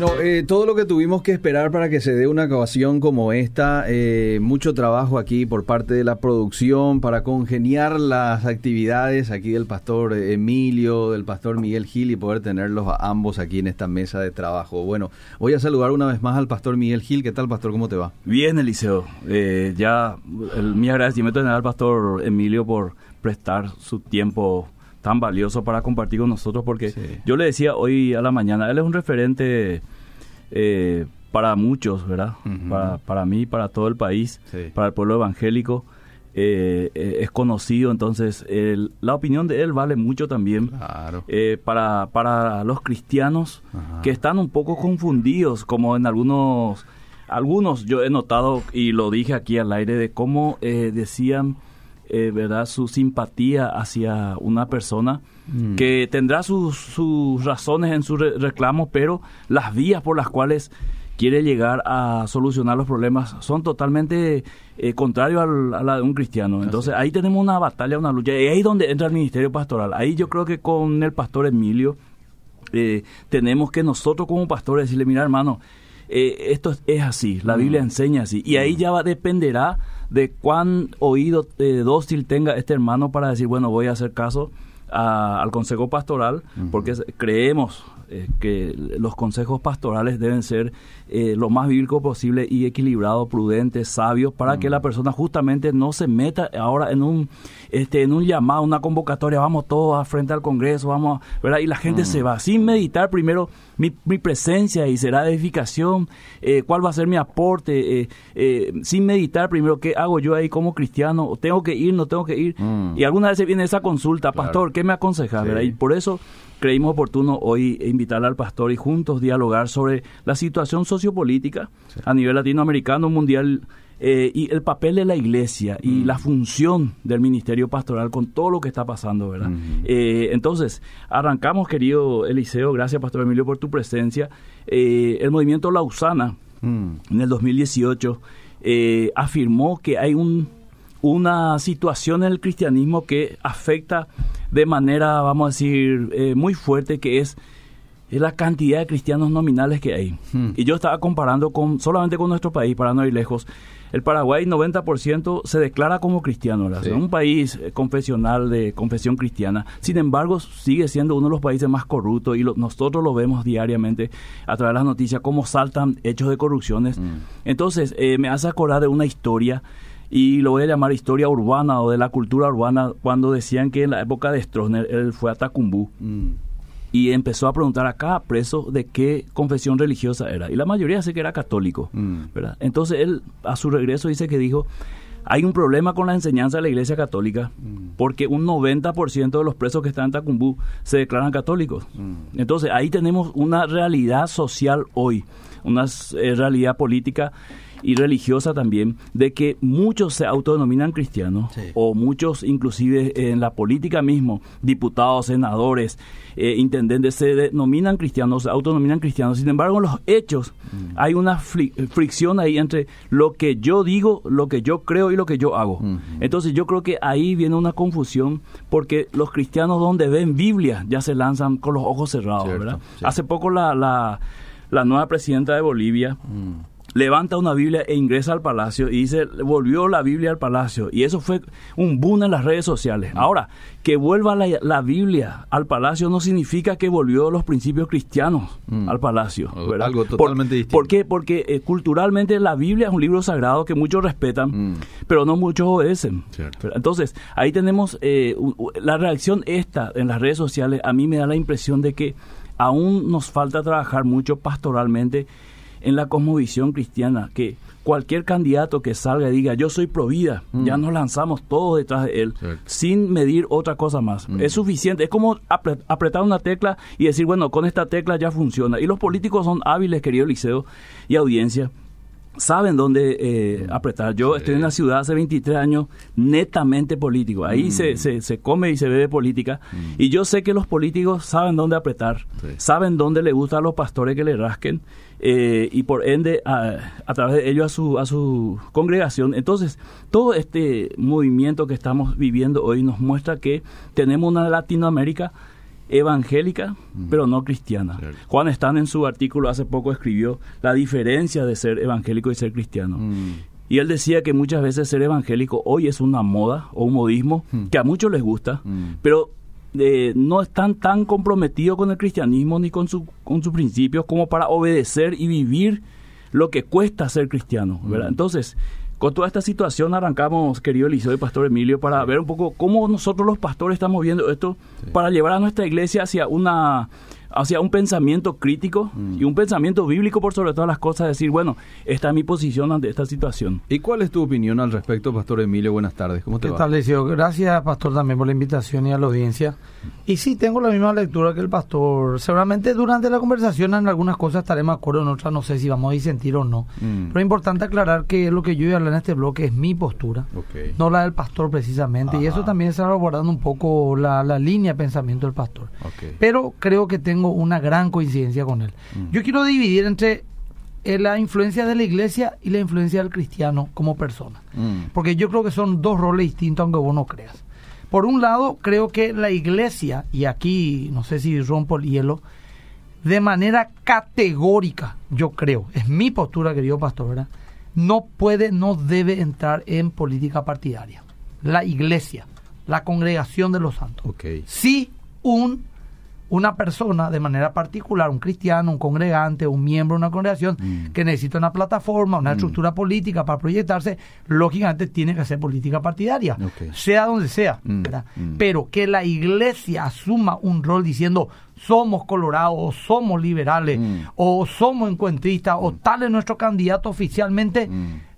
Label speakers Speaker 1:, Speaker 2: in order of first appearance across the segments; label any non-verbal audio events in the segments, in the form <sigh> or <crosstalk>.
Speaker 1: Bueno, eh, todo lo que tuvimos que esperar para que se dé una ocasión como esta, eh, mucho trabajo aquí por parte de la producción para congeniar las actividades aquí del pastor Emilio, del pastor Miguel Gil y poder tenerlos a ambos aquí en esta mesa de trabajo. Bueno, voy a saludar una vez más al pastor Miguel Gil. ¿Qué tal, pastor? ¿Cómo te va?
Speaker 2: Bien, Eliseo. Eh, ya el, mi agradecimiento al pastor Emilio por prestar su tiempo tan valioso para compartir con nosotros porque yo le decía hoy a la mañana, él es un referente eh, para muchos, ¿verdad? para, para mí, para todo el país, para el pueblo evangélico. Eh, eh, es conocido, entonces la opinión de él vale mucho también para, para los cristianos que están un poco confundidos, como en algunos, algunos yo he notado y lo dije aquí al aire, de cómo decían eh, ¿verdad? su simpatía hacia una persona mm. que tendrá sus, sus razones en sus reclamos, pero las vías por las cuales quiere llegar a solucionar los problemas son totalmente eh, contrarios a la de un cristiano. Entonces ahí tenemos una batalla, una lucha, y ahí es donde entra el ministerio pastoral. Ahí yo creo que con el pastor Emilio eh, tenemos que nosotros como pastores decirle, mira hermano, esto es, así, la Biblia mm. enseña así, y ahí mm. ya va, dependerá de cuán oído eh, dócil tenga este hermano para decir, bueno, voy a hacer caso al consejo pastoral, porque creemos eh, que los consejos pastorales deben ser eh, lo más bíblico posible y equilibrados, prudentes, sabios, para que la persona justamente no se meta ahora en un este en un llamado, una convocatoria, vamos todos a frente al Congreso, vamos, ¿verdad? Y la gente se va sin meditar primero mi, mi, presencia y será de edificación, eh, cuál va a ser mi aporte, sin meditar primero qué hago yo ahí como cristiano, tengo que ir, no tengo que ir. Y alguna vez viene esa consulta, pastor, ¿qué me aconseja? Y por eso creímos oportuno hoy invitar al pastor y juntos dialogar sobre la situación sociopolítica a nivel latinoamericano, mundial eh, y el papel de la iglesia y mm. la función del ministerio pastoral con todo lo que está pasando, ¿verdad? Eh, entonces, arrancamos, querido Eliseo, gracias, Pastor Emilio, por tu presencia. Eh, el movimiento Lausana, mm. en el 2018, afirmó que hay un, una situación en el cristianismo que afecta de manera, vamos a decir, eh, muy fuerte, que es la cantidad de cristianos nominales que hay. Hmm. Y yo estaba comparando con solamente con nuestro país, para no ir lejos. El Paraguay, 90% se declara como cristiano, es un país eh, confesional de confesión cristiana. Sin embargo, sigue siendo uno de los países más corruptos y nosotros lo vemos diariamente a través de las noticias, cómo saltan hechos de corrupciones. Hmm. Entonces, eh, me hace acordar de una historia y lo voy a llamar historia urbana o de la cultura urbana, cuando decían que en la época de Stroessner él fue a Tacumbú mm. y empezó a preguntar a cada preso de qué confesión religiosa era. Y la mayoría dice que era católico. Mm. ¿verdad? Entonces él a su regreso dice que dijo, hay un problema con la enseñanza de la Iglesia Católica mm. porque un 90% de los presos que están en Tacumbú se declaran católicos. Entonces ahí tenemos una realidad social hoy, una eh, realidad política y religiosa también de que muchos se autodenominan cristianos o muchos inclusive en la política mismo, diputados, senadores, eh, intendentes se denominan cristianos, se autodenominan cristianos. Sin embargo, en los hechos mm. hay una fricción ahí entre lo que yo digo, lo que yo creo y lo que yo hago. Entonces yo creo que ahí viene una confusión porque los cristianos donde ven Biblia ya se lanzan con los ojos cerrados, ¿verdad? Hace poco la, la, la, nueva presidenta de Bolivia mm levanta una Biblia e ingresa al palacio y dice, volvió la Biblia al palacio. Y eso fue un boom en las redes sociales. Ahora, que vuelva la, Biblia al palacio no significa que volvió los principios cristianos mm. al palacio.
Speaker 1: Algo totalmente distinto.
Speaker 2: ¿Por qué? Porque eh, culturalmente la Biblia es un libro sagrado que muchos respetan, mm. pero no muchos obedecen. Entonces, ahí tenemos eh, la reacción esta en las redes sociales. A mí me da la impresión de que aún nos falta trabajar mucho pastoralmente en la cosmovisión cristiana, que cualquier candidato que salga y diga yo soy provida, mm. ya nos lanzamos todos detrás de él, sin medir otra cosa más. Mm. Es suficiente, es como apretar una tecla y decir, bueno, con esta tecla ya funciona. Y los políticos son hábiles, querido Liceo y audiencia, saben dónde eh, mm. apretar. Yo estoy en la ciudad hace 23 años netamente político. Ahí se, se, se, come y se bebe política. Y yo sé que los políticos saben dónde apretar, saben dónde le gusta a los pastores que le rasquen eh, y por ende a, a, través de ello a su, a su congregación. Entonces, todo este movimiento que estamos viviendo hoy nos muestra que tenemos una Latinoamérica evangélica, pero no cristiana. Juan Stan en su artículo hace poco escribió la diferencia de ser evangélico y ser cristiano. Y él decía que muchas veces ser evangélico hoy es una moda o un modismo que a muchos les gusta, pero eh, no están tan comprometidos con el cristianismo ni con, su, con sus principios como para obedecer y vivir lo que cuesta ser cristiano. ¿verdad? Entonces, con toda esta situación arrancamos, querido Eliseo y Pastor Emilio, para ver un poco cómo nosotros los pastores estamos viendo esto para llevar a nuestra iglesia hacia una hacia un pensamiento crítico y un pensamiento bíblico por sobre todas las cosas, decir, bueno, esta es mi posición ante esta situación.
Speaker 1: ¿Y cuál es tu opinión al respecto, Pastor Emilio? Buenas tardes, ¿cómo te
Speaker 3: ¿Qué Tal, Gracias, Pastor, también por la invitación y a la audiencia. Y sí, tengo la misma lectura que el Pastor. Seguramente durante la conversación en algunas cosas estaremos de acuerdo, en otras no sé si vamos a disentir o no. Mm. Pero es importante aclarar que lo que yo voy a hablar en este bloque es mi postura, no la del Pastor precisamente. Y eso también está abordando un poco la, línea de pensamiento del Pastor. Pero creo que tengo una gran coincidencia con él. Mm. Yo quiero dividir entre eh, la influencia de la iglesia y la influencia del cristiano como persona. Mm. Porque yo creo que son dos roles distintos aunque vos no creas. Por un lado, creo que la iglesia, y aquí no sé si rompo el hielo, de manera categórica, yo creo, es mi postura, querido pastor, no puede, no debe entrar en política partidaria. La iglesia, la congregación de los santos.
Speaker 1: Okay.
Speaker 3: Sí, un una persona de manera particular, un cristiano, un congregante, un miembro de una congregación mm. que necesita una plataforma, una mm. estructura política para proyectarse, lógicamente tiene que hacer política partidaria, sea donde sea. Mm. Pero que la iglesia asuma un rol diciendo somos colorados, o somos liberales, o somos encuentristas, o tal es nuestro candidato oficialmente,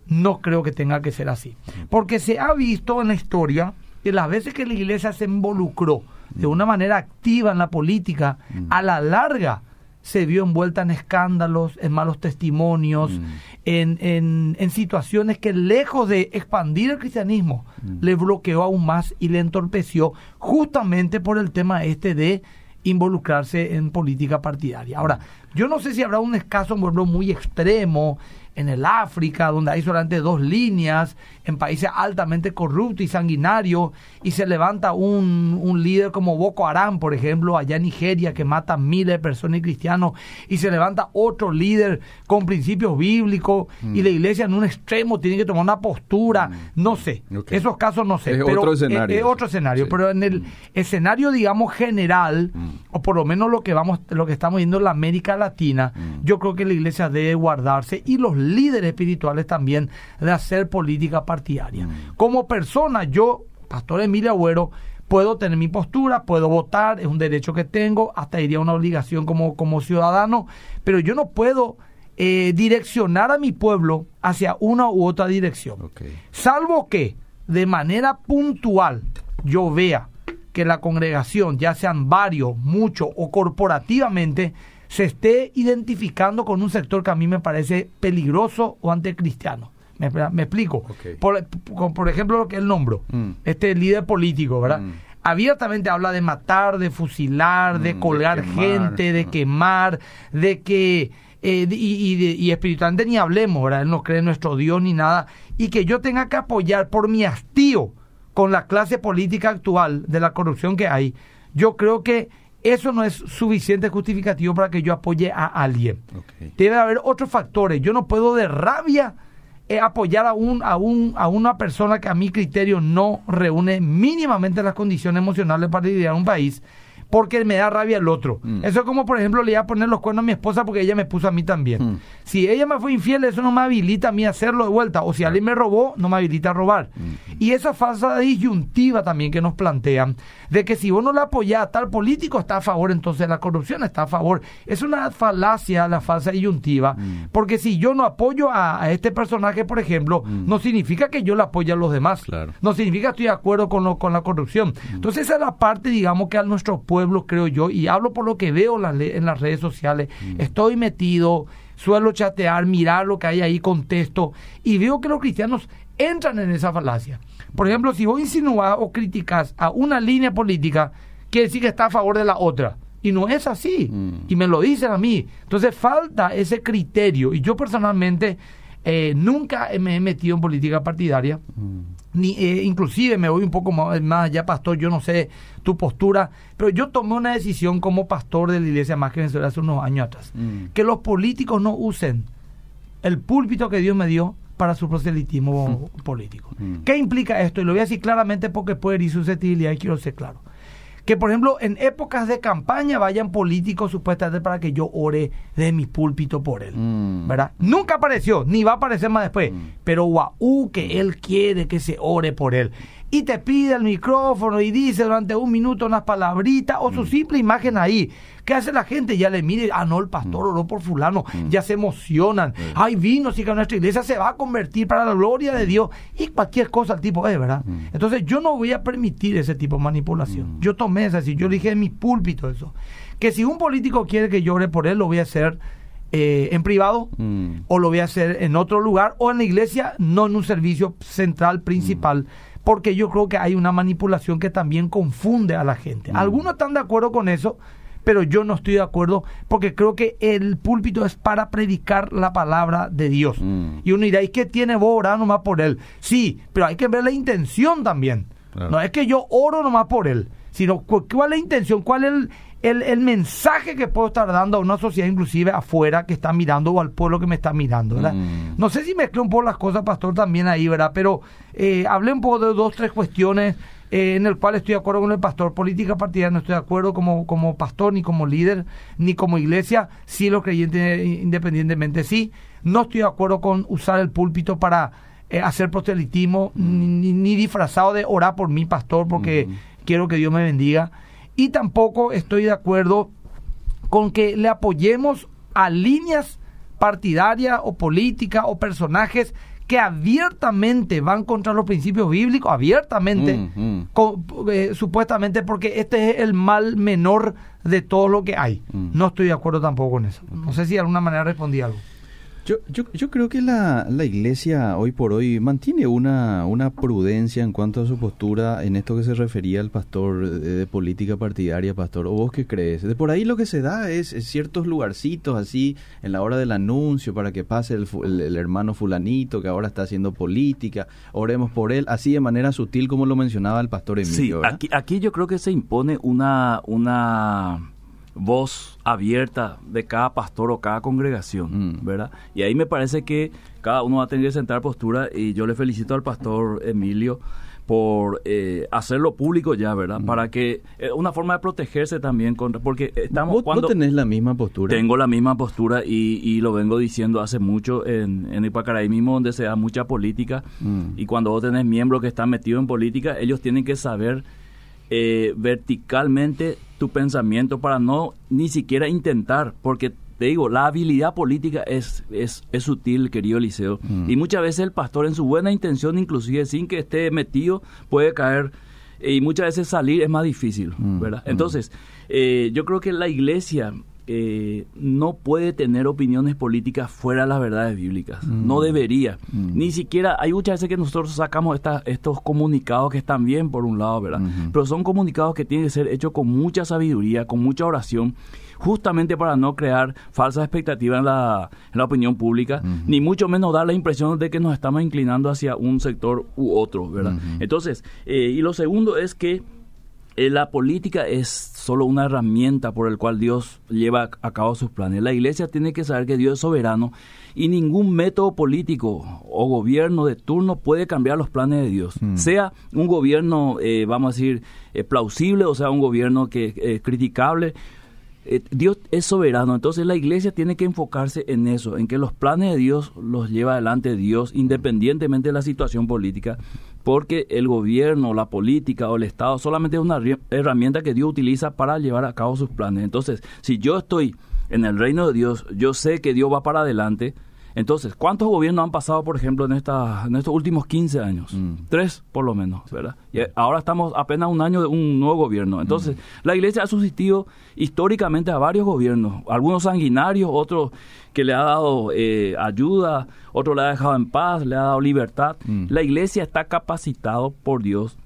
Speaker 3: no creo que tenga que ser así. Porque se ha visto en la historia que las veces que la iglesia se involucró, de una manera activa en la política, mm. a la larga se vio envuelta en escándalos, en malos testimonios, mm. en, en, situaciones que lejos de expandir el cristianismo, mm. le bloqueó aún más y le entorpeció justamente por el tema este de involucrarse en política partidaria. Ahora, yo no sé si habrá un escaso pueblo muy extremo en el África, donde hay solamente dos líneas, en países altamente corruptos y sanguinarios, y se levanta un, un, líder como Boko Haram, por ejemplo, allá en Nigeria, que mata miles de personas y cristianos, y se levanta otro líder con principios bíblicos, y la mm. iglesia en un extremo tiene que tomar una postura, mm. no sé, esos casos no sé.
Speaker 1: Es otro escenario.
Speaker 3: Es, otro escenario, pero en el mm. escenario, digamos, general, o por lo menos lo que, vamos, lo que estamos viendo en la América Latina, yo creo que la iglesia debe guardarse, y los líderes espirituales también de hacer política partidaria. Mm. Como persona, yo, Pastor Emilio Agüero, puedo tener mi postura, puedo votar, es un derecho que tengo, hasta diría una obligación como, como ciudadano, pero yo no puedo eh, direccionar a mi pueblo hacia una u otra dirección. Salvo que de manera puntual yo vea que la congregación, ya sean varios, muchos o corporativamente, se esté identificando con un sector que a mí me parece peligroso o anticristiano. Me, me explico. Por, por, ejemplo, lo que él nombró, mm. este líder político, ¿verdad? Mm. Abiertamente habla de matar, de fusilar, de mm, colgar gente, de quemar, de que... Eh, y, y, espiritualmente ni hablemos, ¿verdad? Él no cree en nuestro Dios ni nada. Y que yo tenga que apoyar por mi hastío con la clase política actual de la corrupción que hay, yo creo que eso no es suficiente justificativo para que yo apoye a alguien. Debe haber otros factores. Yo no puedo de rabia apoyar a, un, a, un, a una persona que a mi criterio no reúne mínimamente las condiciones emocionales para liderar un país porque me da rabia el otro. Mm. Eso es como, por ejemplo, le iba a poner los cuernos a mi esposa porque ella me puso a mí también. Mm. Si ella me fue infiel, eso no me habilita a mí a hacerlo de vuelta. O si alguien me robó, no me habilita a robar. Mm. Y esa falsa disyuntiva también que nos plantean, de que si vos no le apoyás a tal político, está a favor, entonces la corrupción está a favor. Es una falacia la falsa disyuntiva, porque si yo no apoyo a, este personaje, por ejemplo, no significa que yo le apoye a los demás. No significa que estoy de acuerdo con, lo, con la corrupción. Entonces esa es la parte, digamos, que a nuestro pueblo creo yo, y hablo por lo que veo en las redes sociales. Mm. Estoy metido, suelo chatear, mirar lo que hay ahí, contesto, y veo que los cristianos entran en esa falacia. Por ejemplo, si vos insinúas o criticas a una línea política, quiere decir que está a favor de la otra. Y no es así. Mm. Y me lo dicen a mí. Entonces falta ese criterio. Y yo personalmente Eh, nunca me he metido en política partidaria. Ni, eh, inclusive me voy un poco más, allá, pastor, yo no sé tu postura, pero yo tomé una decisión como pastor de la iglesia más que Venezuela hace unos años atrás. Que los políticos no usen el púlpito que Dios me dio para su proselitismo político. ¿Qué implica esto? Y lo voy a decir claramente porque puede herir susceptibilidad y quiero ser claro que por ejemplo en épocas de campaña vayan políticos supuestamente para que yo ore de mi púlpito por él, mm. ¿verdad? Nunca apareció, ni va a aparecer más después, mm. pero guau, que él quiere que se ore por él y te pide el micrófono y dice durante un minuto unas palabritas o su mm. simple imagen ahí. ¿Qué hace la gente? Ya le mire, ah, no, el pastor mm. oró por fulano, mm. ya se emocionan. Ay, vino, sí que nuestra iglesia se va a convertir para la gloria de Dios y cualquier cosa el tipo es, ¿verdad? Entonces yo no voy a permitir ese tipo de manipulación. Yo tomé esa decisión, yo dije en mi púlpito eso. Que si un político quiere que yo ore por él, lo voy a hacer eh, en privado o lo voy a hacer en otro lugar o en la iglesia, no en un servicio central principal porque yo creo que hay una manipulación que también confunde a la gente. Mm. Algunos están de acuerdo con eso, pero yo no estoy de acuerdo porque creo que el púlpito es para predicar la palabra de Dios. Mm. Y uno dirá, ¿y qué tiene vos orar nomás por él? Sí, pero hay que ver la intención también. No es que yo oro nomás por él, sino cuál es la intención, cuál es el, el, el, mensaje que puedo estar dando a una sociedad inclusive afuera que está mirando o al pueblo que me está mirando, ¿verdad? Mm. No sé si mezclé un poco las cosas, pastor, también ahí, ¿verdad? Pero eh, hablé un poco de dos, tres cuestiones eh, en el cual estoy de acuerdo con el pastor. Política partidaria no estoy de acuerdo como, como pastor, ni como líder, ni como iglesia. Sí, los creyentes independientemente sí. No estoy de acuerdo con usar el púlpito para eh, hacer proselitismo, mm. ni, disfrazado de orar por mi pastor, porque mm. quiero que Dios me bendiga y tampoco estoy de acuerdo con que le apoyemos a líneas partidarias o políticas o personajes que abiertamente van contra los principios bíblicos, abiertamente, mm, mm. Eh, supuestamente porque este es el mal menor de todo lo que hay. Mm. No estoy de acuerdo tampoco con eso. No sé si de alguna manera respondí algo.
Speaker 1: Yo, yo, yo creo que la, la, iglesia hoy por hoy mantiene una, una prudencia en cuanto a su postura en esto que se refería al pastor de, política partidaria, pastor. ¿O vos qué crees? De por ahí lo que se da es, ciertos lugarcitos así en la hora del anuncio para que pase el, el, hermano fulanito que ahora está haciendo política, oremos por él, así de manera sutil como lo mencionaba el pastor Emilio.
Speaker 2: Sí, aquí, aquí yo creo que se impone una... una voz abierta de cada pastor o cada congregación, mm. ¿verdad? Y ahí me parece que cada uno va a tener que sentar postura y yo le felicito al pastor Emilio por eh, hacerlo público ya, ¿verdad? Mm. Para que es eh, una forma de protegerse también contra porque estamos
Speaker 1: ¿Vos,
Speaker 2: cuando
Speaker 1: tenés la misma postura.
Speaker 2: Tengo la misma postura y, y lo vengo diciendo hace mucho en, en Ipacaraí mismo donde se da mucha política mm. y cuando vos tenés miembros que están metidos en política, ellos tienen que saber eh, verticalmente tu pensamiento para no ni siquiera intentar, porque te digo, la habilidad política es, es, es sutil, querido Eliseo, mm. y muchas veces el pastor en su buena intención, inclusive sin que esté metido, puede caer y muchas veces salir es más difícil, mm, ¿verdad? Mm. Entonces, eh, yo creo que la iglesia eh, no puede tener opiniones políticas fuera de las verdades bíblicas. Mm. No debería. Mm. Ni siquiera, hay muchas veces que nosotros sacamos estos comunicados que están bien por un lado, ¿verdad? Pero son comunicados que tienen que ser hechos con mucha sabiduría, con mucha oración, justamente para no crear falsas expectativas en la, en la opinión pública, ni mucho menos dar la impresión de que nos estamos inclinando hacia un sector u otro, ¿verdad? Entonces, eh, y lo segundo es que la política es solo una herramienta por el cual Dios lleva a cabo sus planes. La iglesia tiene que saber que Dios es soberano y ningún método político o gobierno de turno puede cambiar los planes de Dios. Hmm. Sea un gobierno, eh, vamos a decir, eh, plausible o sea un gobierno que es criticable, Dios es soberano, entonces la iglesia tiene que enfocarse en eso, en que los planes de Dios los lleva adelante Dios independientemente de la situación política porque el gobierno, la política o el Estado solamente es una herramienta que Dios utiliza para llevar a cabo sus planes. Entonces, si yo estoy en el reino de Dios, yo sé que Dios va para adelante, entonces, ¿cuántos gobiernos han pasado, por ejemplo, en, esta, en estos últimos 15 años? Mm. Tres, por lo menos, ¿verdad? Y ahora estamos apenas un año de un nuevo gobierno. Entonces, mm. la iglesia ha subsistido históricamente a varios gobiernos, algunos sanguinarios, otros que le ha dado eh, ayuda, otros le ha dejado en paz, le ha dado libertad. Mm. La iglesia está capacitado por Dios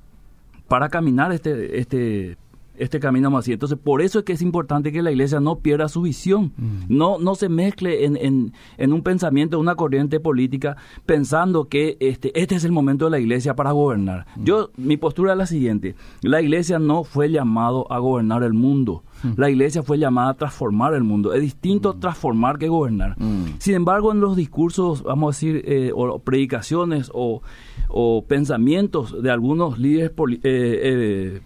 Speaker 2: para caminar este, este este camino más así. Entonces, por eso es que es importante que la iglesia no pierda su visión, mm. no, no se mezcle en, en, en, un pensamiento, una corriente política, pensando que este, este es el momento de la iglesia para gobernar. Mm. Yo, mi postura es la siguiente, la iglesia no fue llamado a gobernar el mundo, mm. la iglesia fue llamada a transformar el mundo. Es distinto transformar que gobernar. Sin embargo, en los discursos, vamos a decir, eh, o predicaciones o, o, pensamientos de algunos líderes eh, eh,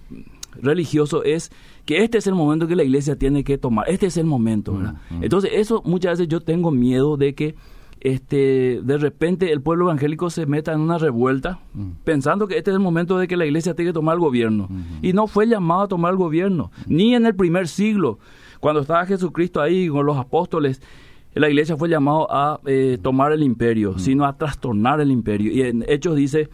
Speaker 2: religioso es que este es el momento que la iglesia tiene que tomar, este es el momento, ¿verdad? Mm, mm. Entonces, eso muchas veces yo tengo miedo de que este de repente el pueblo evangélico se meta en una revuelta mm. pensando que este es el momento de que la iglesia tiene que tomar el gobierno. Y no fue llamado a tomar el gobierno, ni en el primer siglo, cuando estaba Jesucristo ahí con los apóstoles. La iglesia fue llamado a eh, tomar el imperio, sino a trastornar el imperio. Y en Hechos dice,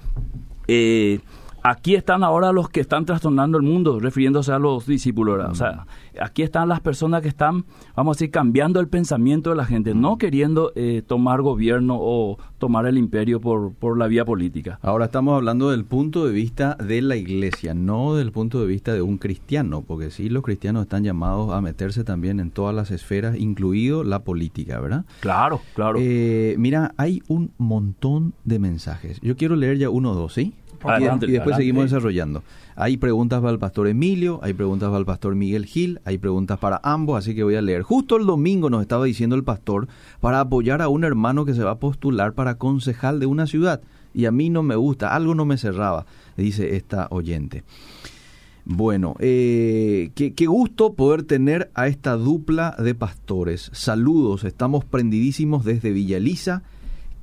Speaker 2: eh, aquí están ahora los que están trastornando el mundo, refiriéndose a los discípulos. O sea, aquí están las personas que están, vamos a decir, cambiando el pensamiento de la gente, no queriendo eh, tomar gobierno o tomar el imperio por, por la vía política.
Speaker 1: Ahora estamos hablando del punto de vista de la iglesia, no del punto de vista de un cristiano, porque sí, los cristianos están llamados a meterse también en todas las esferas, incluido la política, ¿verdad?
Speaker 2: Claro, claro.
Speaker 1: Eh, mira, hay un montón de mensajes. Yo quiero leer ya uno o dos, ¿sí? Y, después seguimos desarrollando. Hay preguntas para el pastor Emilio, hay preguntas para el pastor Miguel Gil, hay preguntas para ambos, así que voy a leer. Justo el domingo nos estaba diciendo el pastor para apoyar a un hermano que se va a postular para concejal de una ciudad y a mí no me gusta, algo no me cerraba, dice esta oyente. Bueno, eh, qué, qué, gusto poder tener a esta dupla de pastores. Saludos, estamos prendidísimos desde Villa Elisa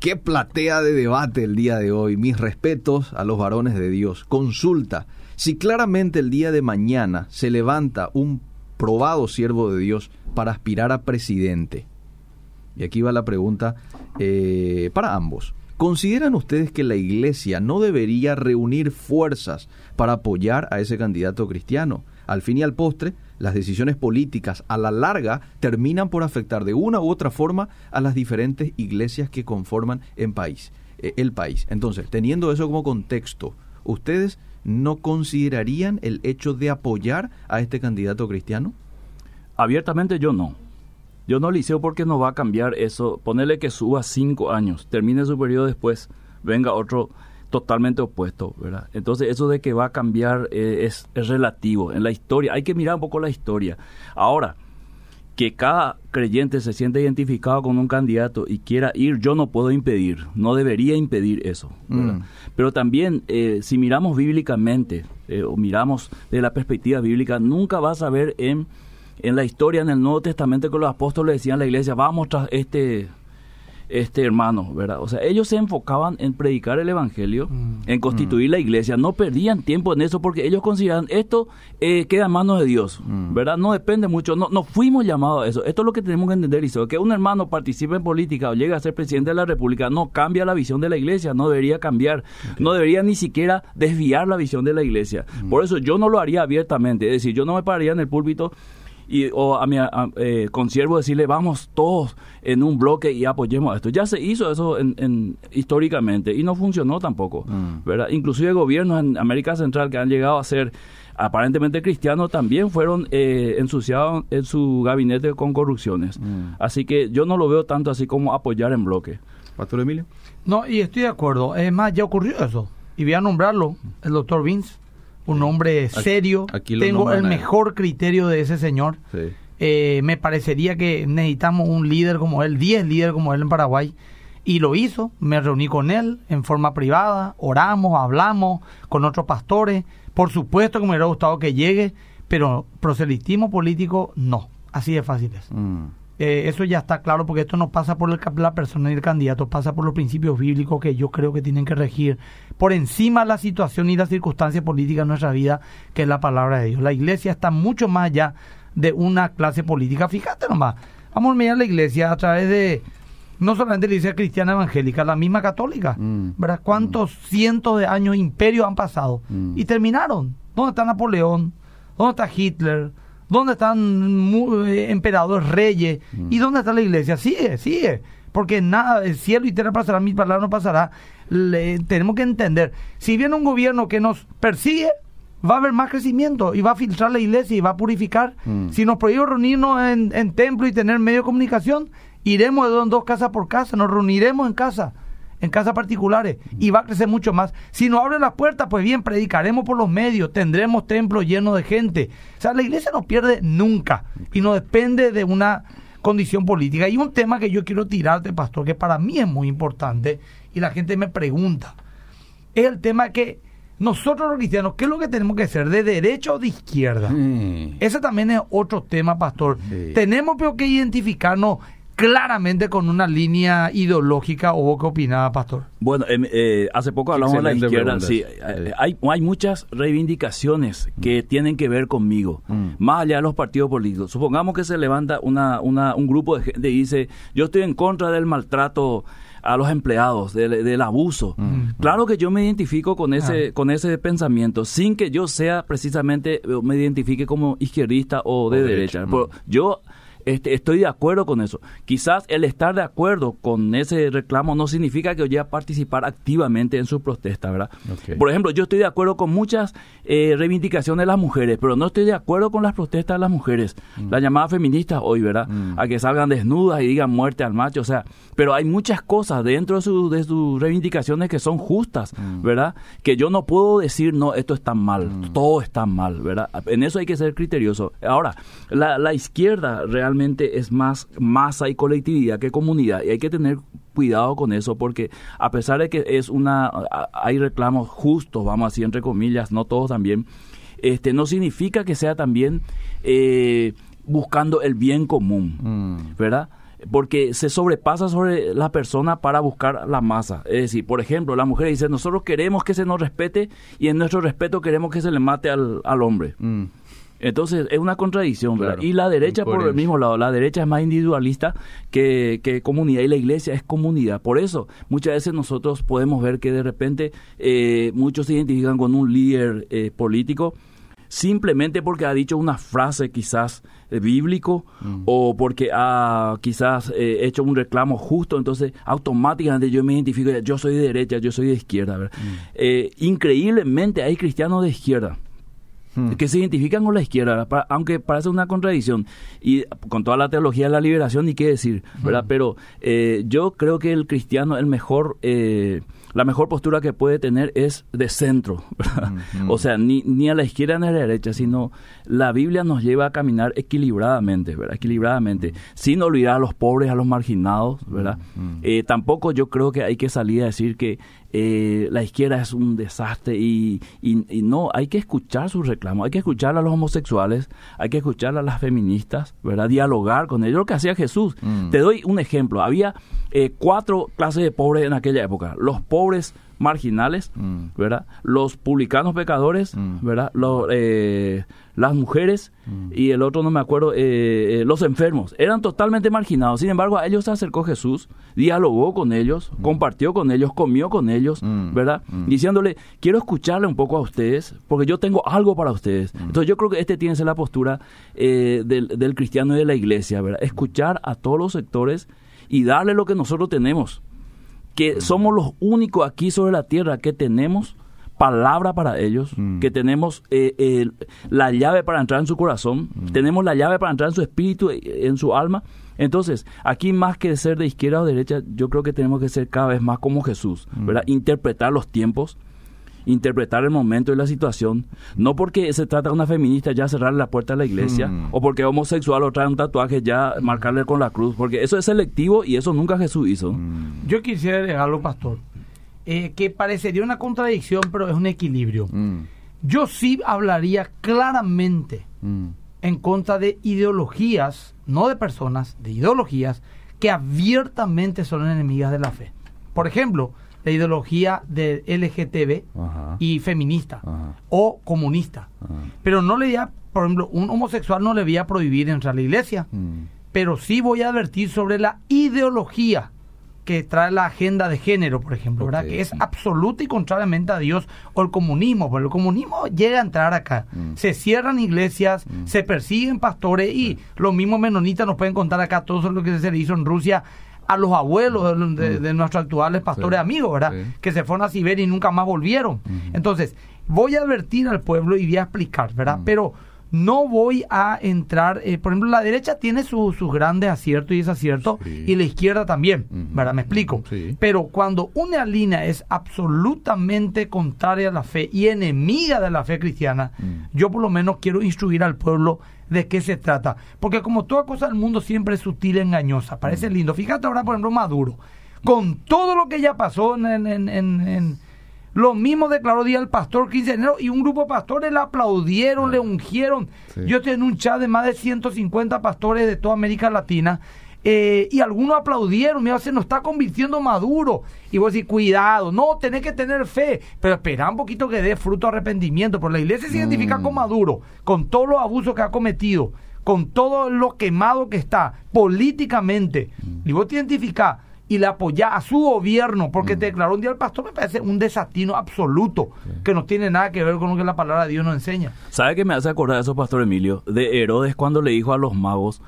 Speaker 1: Qué platea de debate el día de hoy. Mis respetos a los varones de Dios. Consulta. Si claramente el día de mañana se levanta un probado siervo de Dios para aspirar a presidente, y aquí va la pregunta eh, para ambos, ¿consideran ustedes que la iglesia no debería reunir fuerzas para apoyar a ese candidato cristiano? Al fin y al postre, las decisiones políticas a la larga terminan por afectar de una u otra forma a las diferentes iglesias que conforman en país, eh, el país. Entonces, teniendo eso como contexto, ¿ustedes no considerarían el hecho de apoyar a este candidato cristiano?
Speaker 2: Abiertamente yo no. Yo no liceo porque no va a cambiar eso. Ponerle que suba cinco años, termine su periodo después, venga otro totalmente opuesto, ¿verdad? Entonces eso de que va a cambiar eh, es, relativo. En la historia, hay que mirar un poco la historia. Ahora, que cada creyente se siente identificado con un candidato y quiera ir, yo no puedo impedir, no debería impedir eso. Mm. Pero también, eh, si miramos bíblicamente, eh, o miramos de la perspectiva bíblica, nunca vas a ver en, en la historia, en el Nuevo Testamento, que los apóstoles decían a la iglesia, vamos tras este este hermano, ¿verdad? O sea, ellos se enfocaban en predicar el evangelio, mm. en constituir la iglesia, no perdían tiempo en eso porque ellos consideraban esto eh, queda en manos de Dios, mm. ¿verdad? No depende mucho, no, no fuimos llamados a eso. Esto es lo que tenemos que entender, eso, que un hermano participe en política o llegue a ser presidente de la República no cambia la visión de la iglesia, no debería cambiar, no debería ni siquiera desviar la visión de la iglesia. Mm. Por eso yo no lo haría abiertamente, es decir, yo no me pararía en el púlpito y, o a mi eh, consiervo decirle vamos todos en un bloque y apoyemos esto. Ya se hizo eso en, históricamente y no funcionó tampoco, mm. ¿verdad? Inclusive gobiernos en América Central que han llegado a ser aparentemente cristianos también fueron eh, ensuciados en su gabinete con corrupciones. Mm. Así que yo no lo veo tanto así como apoyar en bloque.
Speaker 1: Pastor Emilio.
Speaker 3: No, y estoy de acuerdo. Es más, ya ocurrió eso. Y voy a nombrarlo, el doctor Vince un hombre serio. Tengo el mejor criterio de ese señor. Eh, me parecería que necesitamos un líder como él, 10 líderes como él en Paraguay. Y lo hizo, me reuní con él en forma privada, oramos, hablamos con otros pastores. Por supuesto que me hubiera gustado que llegue, pero proselitismo político no. Así de fácil es. Mm. Eh, eso ya está claro porque esto no pasa por la persona y el candidato, pasa por los principios bíblicos que yo creo que tienen que regir por encima de la situación y las circunstancias políticas de nuestra vida, que es la palabra de Dios. La iglesia está mucho más allá de una clase política. Fíjate nomás, vamos a mirar la iglesia a través de, no solamente la iglesia cristiana evangélica, la misma católica. Mm. ¿Verdad? ¿Cuántos mm. cientos de años imperios han pasado? Mm. Y terminaron. ¿Dónde está Napoleón? ¿Dónde está Hitler? ¿Dónde están eh, emperadores, reyes? ¿Y dónde está la iglesia? Sigue, sigue. Porque nada, el cielo y tierra pasará, mi palabra no pasará. tenemos que entender, si viene un gobierno que nos persigue, va a haber más crecimiento y va a filtrar la iglesia y va a purificar.
Speaker 1: Mm.
Speaker 3: Si nos prohíbe reunirnos en, en templo y tener medio de comunicación, iremos de dos en dos casas por casa, nos reuniremos en casa, en casas particulares y va a crecer mucho más. Si nos abre las puertas, pues bien, predicaremos por los medios, tendremos templos llenos de gente. O sea, la iglesia no pierde nunca y no depende de una condición política. Y un tema que yo quiero tirarte, pastor, que para mí es muy importante y la gente me pregunta, es el tema que nosotros los cristianos, ¿qué es lo que tenemos que hacer? ¿De derecha o de izquierda? Ese también es otro tema, pastor.
Speaker 1: Sí.
Speaker 3: Tenemos pero que identificarnos claramente con una línea ideológica o vos qué opinás, pastor.
Speaker 2: Bueno, em, eh, hace poco hablamos de la izquierda.
Speaker 1: pregunta,
Speaker 2: Sí, eh, hay, hay muchas reivindicaciones que tienen que ver conmigo,
Speaker 1: Mm.
Speaker 2: más allá de los partidos políticos. Supongamos que se levanta una, una, un grupo de gente y dice, yo estoy en contra del maltrato a los empleados, del, del abuso.
Speaker 1: Mm.
Speaker 2: Claro que yo me identifico con ese,
Speaker 3: Ah.
Speaker 2: con ese pensamiento, sin que yo sea precisamente, eh, me identifique como izquierdista o de
Speaker 1: O
Speaker 2: derecha.
Speaker 1: derecha,
Speaker 2: Pero
Speaker 1: mm.
Speaker 2: yo este, estoy de acuerdo con eso. Quizás el estar de acuerdo con ese reclamo no significa que yo voy a participar activamente en su protesta, ¿verdad? Por ejemplo, yo estoy de acuerdo con muchas eh, reivindicaciones de las mujeres, pero no estoy de acuerdo con las protestas de las mujeres, las llamadas feministas hoy, ¿verdad?
Speaker 1: Mm.
Speaker 2: A que salgan desnudas y digan muerte al macho, o sea, pero hay muchas cosas dentro de, su- de sus reivindicaciones que son justas, ¿verdad? Que yo no puedo decir, no, esto está mal, todo está mal, ¿verdad? En eso hay que ser criterioso. Ahora, la, la izquierda realmente es más masa y colectividad que comunidad y hay que tener cuidado con eso porque a pesar de que es una hay reclamos justos, vamos a decir entre comillas, no todos también, este no significa que sea también eh, buscando el bien común.
Speaker 1: Mm.
Speaker 2: ¿verdad? Porque se sobrepasa sobre la persona para buscar la masa. Es decir, por ejemplo, la mujer dice, nosotros queremos que se nos respete y en nuestro respeto queremos que se le mate al, al hombre.
Speaker 1: Mm.
Speaker 2: Entonces es una contradicción, Y la derecha por el mismo lado, la derecha es más individualista que, que comunidad y la iglesia es comunidad. Por eso muchas veces nosotros podemos ver que de repente eh, muchos se identifican con un líder eh, político simplemente porque ha dicho una frase quizás eh, bíblico o porque ha quizás eh, hecho un reclamo justo, entonces automáticamente yo me identifico, yo soy de derecha, yo soy de izquierda. ¿verdad? Eh, increíblemente hay cristianos de izquierda
Speaker 1: Mm.
Speaker 2: que se identifican con la izquierda, aunque parece una contradicción, y con toda la teología de la liberación, ni qué decir, ¿verdad? Pero eh, yo creo que el cristiano, el mejor, eh, la mejor postura que puede tener es de centro, <laughs> ¿verdad?
Speaker 1: Mm, mm.
Speaker 2: O sea, ni, ni a la izquierda ni a la derecha, sino la Biblia nos lleva a caminar equilibradamente, ¿verdad? Equilibradamente, sin olvidar a los pobres, a los marginados, ¿verdad? Eh, tampoco yo creo que hay que salir a decir que eh, la izquierda es un desastre y, y- y no, hay que escuchar sus reclamos, hay que escuchar a los homosexuales, hay que escuchar a las feministas, ¿verdad? Dialogar con ellos, lo que hacía Jesús.
Speaker 1: Mm.
Speaker 2: Te doy un ejemplo, había eh, cuatro clases de pobres en aquella época, los pobres marginales,
Speaker 1: Mm.
Speaker 2: ¿verdad? Los publicanos pecadores,
Speaker 1: Mm.
Speaker 2: ¿verdad? Los, eh, las mujeres
Speaker 1: Mm.
Speaker 2: y el otro no me acuerdo, eh, eh, los enfermos. Eran totalmente marginados. Sin embargo, a ellos se acercó Jesús, dialogó con ellos, compartió con ellos, comió con ellos. ¿verdad? Diciéndole, quiero escucharle un poco a ustedes, porque yo tengo algo para ustedes. Entonces yo creo que este tiene que ser la postura eh, del, del cristiano y de la iglesia, ¿verdad? Escuchar a todos los sectores y darle lo que nosotros tenemos que somos los únicos aquí sobre la tierra que tenemos palabra para ellos,
Speaker 1: Mm.
Speaker 2: que tenemos eh, eh, la llave para entrar en su corazón, tenemos la llave para entrar en su espíritu, eh, en su alma. Entonces, aquí más que ser de izquierda o derecha, yo creo que tenemos que ser cada vez más como Jesús, ¿verdad? Interpretar los tiempos, interpretar el momento y la situación, no porque se trata de una feminista ya cerrarle la puerta a la iglesia,
Speaker 1: Mm.
Speaker 2: o porque homosexual o trae un tatuaje ya marcarle con la cruz, porque eso es selectivo y eso nunca Jesús hizo.
Speaker 1: Mm.
Speaker 3: Yo quisiera agregarlo, pastor, eh, que parecería una contradicción, pero es un equilibrio.
Speaker 1: Mm.
Speaker 3: Yo sí hablaría claramente
Speaker 1: Mm.
Speaker 3: en contra de ideologías, no de personas, de ideologías que abiertamente son enemigas de la fe. Por ejemplo, la ideología de LGTB
Speaker 1: Ajá.
Speaker 3: y feminista
Speaker 1: Ajá.
Speaker 3: o comunista.
Speaker 1: Ajá.
Speaker 3: Pero no le voy a, por ejemplo, un homosexual no le voy a prohibir entrar a la iglesia,
Speaker 1: Mm.
Speaker 3: pero sí voy a advertir sobre la ideología que trae la agenda de género, por ejemplo. Que es absoluta y contrariamente a Dios o el comunismo, porque el comunismo llega a entrar acá.
Speaker 1: Mm.
Speaker 3: Se cierran iglesias, se persiguen pastores y los mismos menonitas nos pueden contar acá todo lo que se le hizo en Rusia a los abuelos de, nuestros actuales pastores amigos, ¿verdad? Que se fueron a Siberia y nunca más volvieron. Entonces, voy a advertir al pueblo y voy a explicar, ¿verdad? Pero no voy a entrar, eh, por ejemplo, la derecha tiene sus grandes aciertos y desaciertos y la izquierda también, ¿verdad? Me explico. Pero cuando una línea es absolutamente contraria a la fe y enemiga de la fe cristiana, mm. yo por lo menos quiero instruir al pueblo de qué se trata. Porque como toda cosa del mundo siempre es sutil y engañosa, parece mm. lindo. Fíjate ahora, por ejemplo, Maduro, con todo lo que ya pasó en, en, en lo mismo declaró día el pastor 15 de enero y un grupo de pastores le aplaudieron, le ungieron. Yo estoy en un chat de más de 150 pastores de toda América Latina eh, y algunos aplaudieron, mira, se nos está convirtiendo Maduro. Y vos decís, cuidado, no, tenés que tener fe, pero espera un poquito que dé fruto arrepentimiento, porque la iglesia se identifica con mm. Maduro, con todos los abusos que ha cometido, con todo lo quemado que está políticamente. Mm. Y vos te identificás y le apoya a su gobierno porque mm. te declaró un día el pastor, me parece un desatino absoluto que no tiene nada que ver con lo que la palabra de Dios nos enseña.
Speaker 2: ¿Sabe qué me hace acordar de eso, pastor Emilio? De Herodes cuando le dijo a los magos,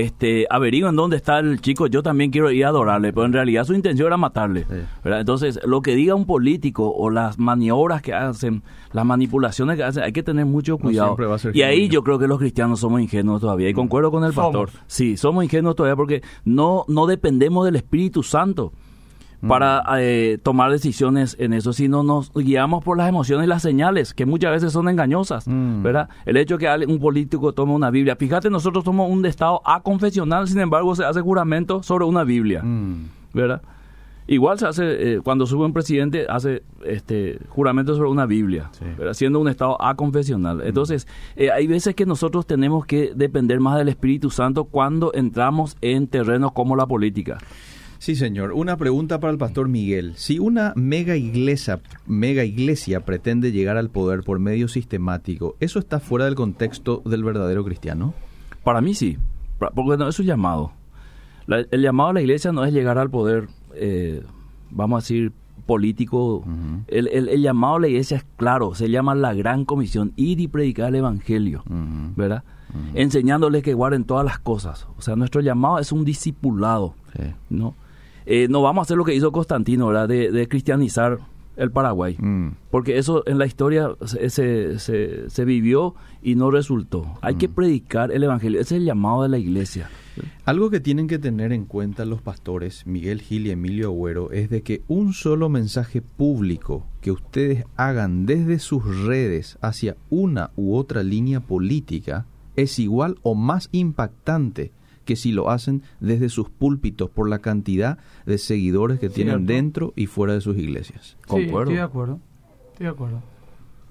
Speaker 2: este, averigüen dónde está el chico, yo también quiero ir a adorarle, pero en realidad su intención era matarle. Entonces, lo que diga un político o las maniobras que hacen, las manipulaciones que hacen, hay que tener mucho cuidado. y ahí yo creo que los cristianos somos ingenuos todavía, y concuerdo con el pastor. Sí, somos ingenuos todavía porque no, no dependemos del Espíritu Santo para eh, tomar decisiones en eso, sino nos guiamos por las emociones y las señales, que muchas veces son engañosas, mm. ¿verdad? El hecho de que un político tome una Biblia, fíjate, nosotros somos un Estado aconfesional, sin embargo se hace juramento sobre una Biblia, mm. ¿verdad? Igual se hace, eh, cuando sube un presidente, hace este juramento sobre una Biblia, siendo un Estado aconfesional. Mm. Entonces, eh, hay veces que nosotros tenemos que depender más del Espíritu Santo cuando entramos en terrenos como la política.
Speaker 1: Sí, señor. Una pregunta para el pastor Miguel. Si una mega iglesia, mega iglesia pretende llegar al poder por medio sistemático, ¿eso está fuera del contexto del verdadero cristiano?
Speaker 2: Para mí sí, porque no es un llamado. el llamado a la iglesia no es llegar al poder, eh, vamos a decir, político. el, llamado a la iglesia es claro, se llama la gran comisión, ir y predicar el evangelio, ¿verdad? Enseñándoles que guarden todas las cosas. O sea, nuestro llamado es un discipulado, ¿no? Eh, no vamos a hacer lo que hizo Constantino, ¿verdad? De, cristianizar el Paraguay. Mm. Porque eso en la historia se, se, vivió y no resultó. Hay que mm. predicar el Evangelio. Ese es el llamado de la iglesia.
Speaker 1: Algo que tienen que tener en cuenta los pastores Miguel Gil y Emilio Agüero es de que un solo mensaje público que ustedes hagan desde sus redes hacia una u otra línea política es igual o más impactante que si lo hacen desde sus púlpitos por la cantidad de seguidores que tienen dentro y fuera de sus iglesias.
Speaker 3: Sí, estoy de acuerdo. Estoy de acuerdo.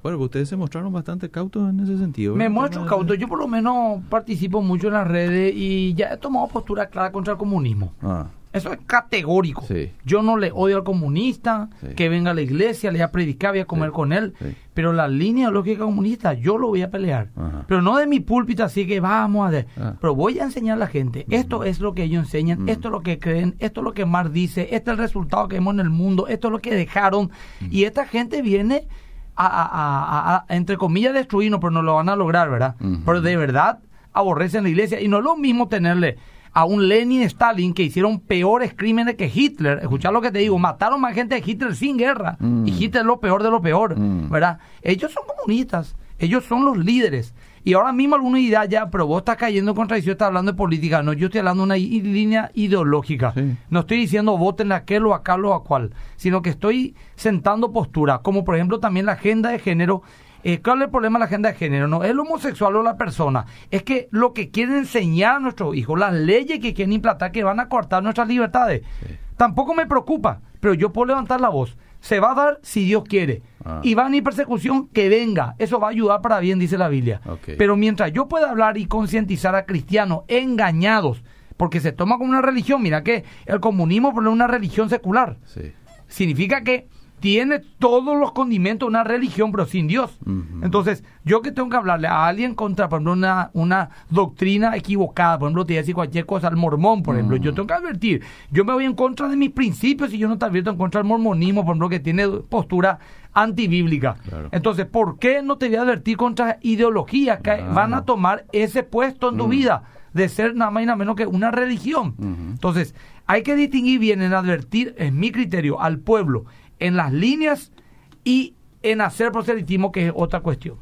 Speaker 1: Bueno, pues ustedes se mostraron bastante cautos en ese sentido.
Speaker 3: Me muestro cauto. Yo por lo menos participo mucho en las redes y ya he tomado postura clara contra el comunismo. Ah. Eso es categórico. Yo no le odio al comunista, que venga a la iglesia, le voy a predicar, voy a comer con él, pero la línea lógica comunista yo lo voy a pelear. Pero no de mi púlpito, así que vamos a ver. Ah. Pero voy a enseñar a la gente, esto es lo que ellos enseñan, esto es lo que creen, esto es lo que Mar dice, este es el resultado que vemos en el mundo, esto es lo que dejaron. Y esta gente viene a, entre comillas, destruirnos, pero no lo van a lograr, ¿verdad? Pero de verdad aborrecen la iglesia. Y no es lo mismo tenerle a un Lenin Stalin que hicieron peores crímenes que Hitler. Escuchar lo que te digo, mataron más gente de Hitler sin guerra. Mm. Y Hitler es lo peor de lo peor, mm. ¿verdad? Ellos son comunistas, ellos son los líderes. Y ahora mismo alguna idea ya, pero vos estás cayendo en contradicción, estás hablando de política. No, yo estoy hablando de una línea ideológica. No estoy diciendo voten a aquel o a aquel o a cual, sino que estoy sentando posturas, como por ejemplo también la agenda de género eh, ¿Cuál es el problema de la agenda de género? No es el homosexual o la persona. Es que lo que quieren enseñar a nuestros hijos, las leyes que quieren implantar, que van a cortar nuestras libertades. Tampoco me preocupa, pero yo puedo levantar la voz. Se va a dar si Dios quiere. Ah. Y va a venir persecución, que venga. Eso va a ayudar para bien, dice la Biblia. Pero mientras yo pueda hablar y concientizar a cristianos engañados, porque se toma como una religión, mira que el comunismo es una religión secular. Significa que tiene todos los condimentos de una religión, pero sin Dios. Entonces, yo que tengo que hablarle a alguien contra, por ejemplo, una, una doctrina equivocada, por ejemplo, te voy a decir cualquier cosa al mormón, por ejemplo, yo tengo que advertir, yo me voy en contra de mis principios y yo no te advierto en contra del mormonismo, por ejemplo, que tiene postura antibíblica. Entonces, ¿por qué no te voy a advertir contra ideologías que van a tomar ese puesto en tu vida? de ser nada más y nada menos que una religión. Entonces, hay que distinguir bien en advertir, en mi criterio, al pueblo en las líneas y en hacer proselitismo, que es otra cuestión.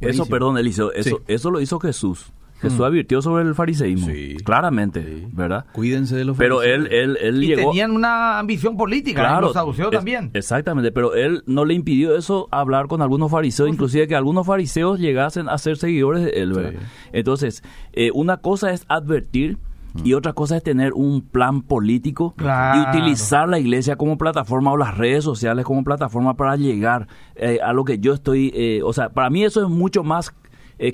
Speaker 2: Eso, perdón, Eliseo, eso, eso lo hizo Jesús. Jesús mm. advirtió sobre el fariseísmo, claramente, ¿verdad?
Speaker 1: Cuídense de los
Speaker 2: Pero él, él, él
Speaker 3: y tenían una ambición política, claro, los saduceos también.
Speaker 2: Exactamente, pero él no le impidió eso hablar con algunos fariseos, inclusive que algunos fariseos llegasen a ser seguidores de él, ¿verdad? Entonces, eh, una cosa es advertir. Y otra cosa es tener un plan político y utilizar la iglesia como plataforma o las redes sociales como plataforma para llegar eh, a lo que yo estoy, eh, o sea, para mí eso es mucho más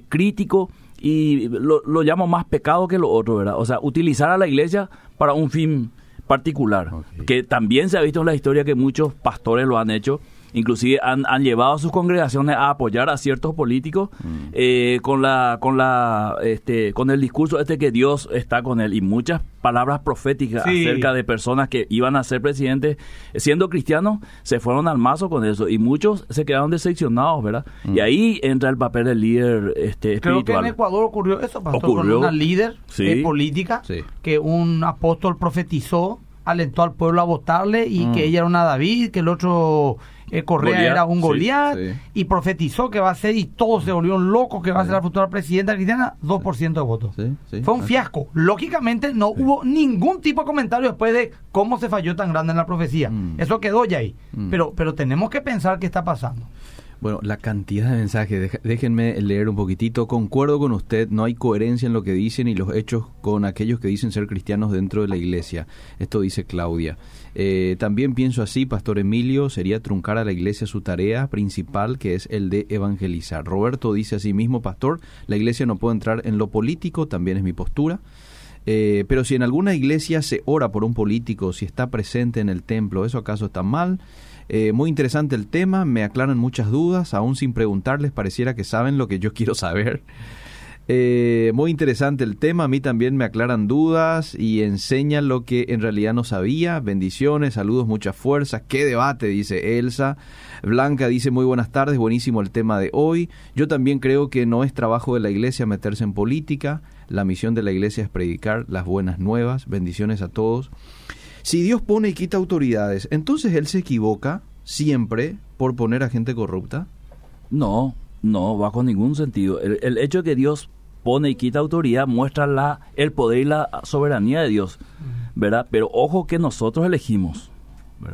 Speaker 2: crítico y lo, lo llamo más pecado que lo otro, ¿verdad? O sea, utilizar a la iglesia para un fin particular, que también se ha visto en la historia que muchos pastores lo han hecho inclusive han, han llevado a sus congregaciones a apoyar a ciertos políticos mm. eh, con la con la este con el discurso este que Dios está con él y muchas palabras proféticas acerca de personas que iban a ser presidentes siendo cristianos se fueron al mazo con eso y muchos se quedaron decepcionados verdad y mm. ahí entra el papel del líder este espiritual
Speaker 3: creo que en Ecuador ocurrió eso pastor con una líder eh, política que un apóstol profetizó alentó al pueblo a votarle y que mm. ella era una David, que el otro eh, Correa era un Goliat y profetizó que va a ser y todos se volvieron locos que va a ser la futura presidenta cristiana, 2% de votos. Fue un fiasco. Lógicamente no hubo ningún tipo de comentario después de cómo se falló tan grande en la profecía. Mm. Eso quedó ya ahí. Mm. Pero, pero tenemos que pensar qué está pasando.
Speaker 1: Bueno, la cantidad de mensajes, déjenme leer un poquitito. Concuerdo con usted, no hay coherencia en lo que dicen y los hechos con aquellos que dicen ser cristianos dentro de la iglesia. Esto dice Claudia. Eh, también pienso así, Pastor Emilio, sería truncar a la iglesia su tarea principal, que es el de evangelizar. Roberto dice así mismo, Pastor, la iglesia no puede entrar en lo político, también es mi postura. Eh, pero si en alguna iglesia se ora por un político, si está presente en el templo, ¿eso acaso está mal? Eh, muy interesante el tema, me aclaran muchas dudas, aún sin preguntarles pareciera que saben lo que yo quiero saber. Eh, muy interesante el tema, a mí también me aclaran dudas y enseñan lo que en realidad no sabía. Bendiciones, saludos, mucha fuerza. Qué debate, dice Elsa. Blanca dice muy buenas tardes, buenísimo el tema de hoy. Yo también creo que no es trabajo de la iglesia meterse en política. La misión de la iglesia es predicar las buenas nuevas. Bendiciones a todos. Si Dios pone y quita autoridades, entonces Él se equivoca siempre por poner a gente corrupta.
Speaker 2: No, no, bajo ningún sentido. El, hecho de que Dios pone y quita autoridad muestra la, el poder y la soberanía de Dios, ¿verdad? Pero ojo que nosotros elegimos.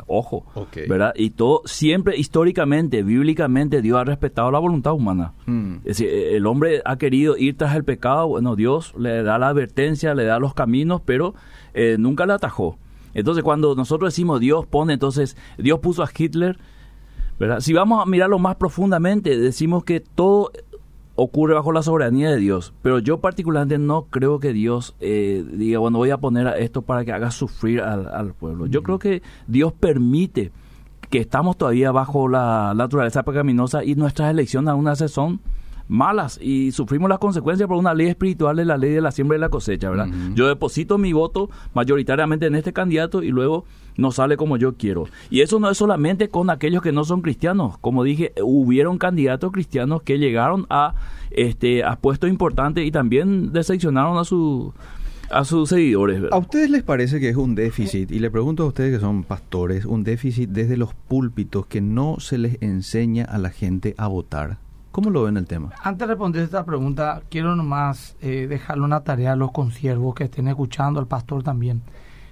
Speaker 2: Ojo, ¿verdad? Y todo, siempre históricamente, bíblicamente, Dios ha respetado la voluntad humana. Mm. Es decir, el hombre ha querido ir tras el pecado, bueno, Dios le da la advertencia, le da los caminos, pero eh, nunca le atajó. Entonces, cuando nosotros decimos Dios pone, entonces Dios puso a Hitler, ¿verdad? Si vamos a mirarlo más profundamente, decimos que todo ocurre bajo la soberanía de Dios, pero yo particularmente no creo que Dios eh, diga, bueno, voy a poner a esto para que haga sufrir al, pueblo. Yo creo que Dios permite que estamos todavía bajo la naturaleza pecaminosa y nuestras elecciones aún así son malas y sufrimos las consecuencias por una ley espiritual de la ley de la siembra y la cosecha, ¿verdad? Yo deposito mi voto mayoritariamente en este candidato y luego no sale como yo quiero. Y eso no es solamente con aquellos que no son cristianos. Como dije, hubieron candidatos cristianos que llegaron a este a puestos importantes y también decepcionaron a su a sus seguidores.
Speaker 1: ¿A ustedes les parece que es un déficit? Y le pregunto a ustedes que son pastores, un déficit desde los púlpitos que no se les enseña a la gente a votar. ¿Cómo lo ven el tema?
Speaker 3: Antes de responder esta pregunta, quiero nomás eh, dejarle una tarea a los consiervos que estén escuchando, al pastor también.